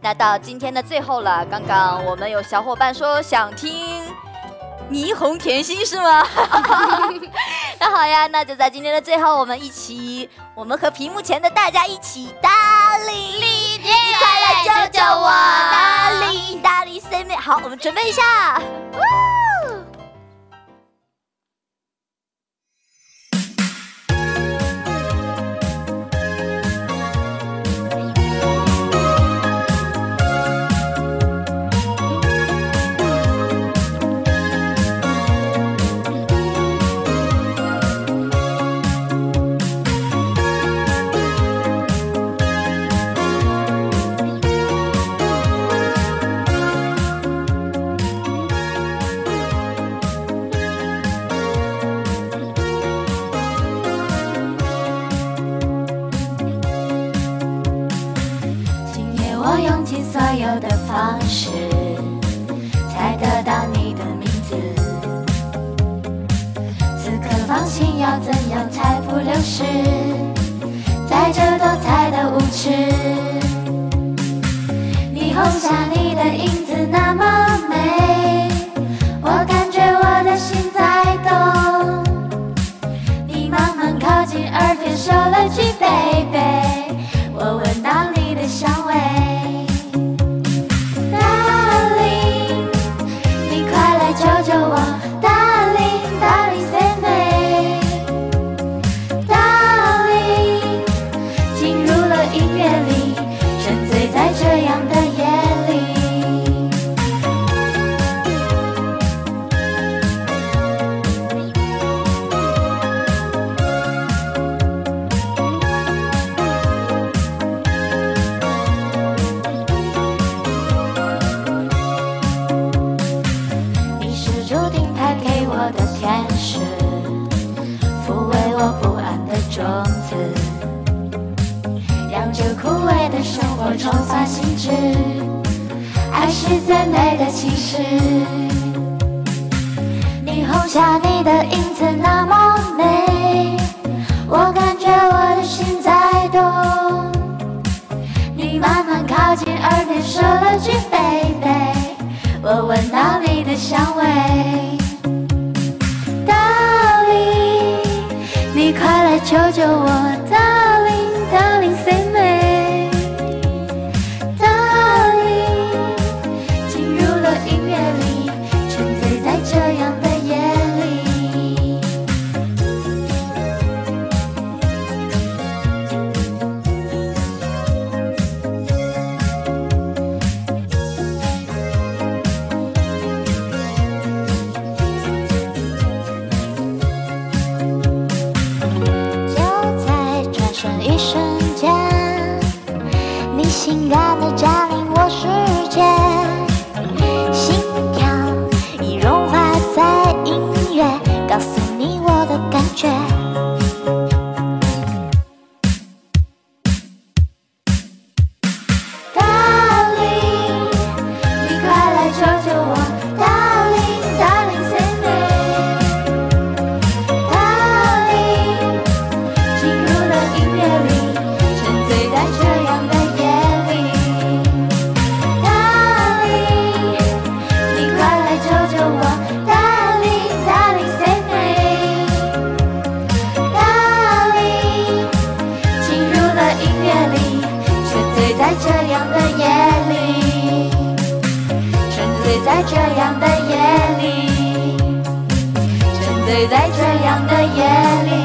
那到今天的最后了，刚刚我们有小伙伴说想听《霓虹甜心》是吗？那好呀，那就在今天的最后，我们一起，我们和屏幕前的大家一起，Darling，你快来救救我，Darling，Darling，Say me，好，我们准备一下。我用尽所有的方式才得到你的名字此刻芳心要怎样才不流失在这多彩的舞池霓虹下你的影子那么美我感觉我的心在动你慢慢靠近耳边说了句 baby 教教我 darling darling save me darling 进入了音乐里沉醉在这样的不安的种子让这枯萎的生活重发新枝爱是最美的情诗。霓虹下你的影子那么美我感觉我的心在动。你慢慢靠近耳边说了句 baby 我闻到你的香救救我 watching other jealous 在这样的夜里沉醉在这样的夜里。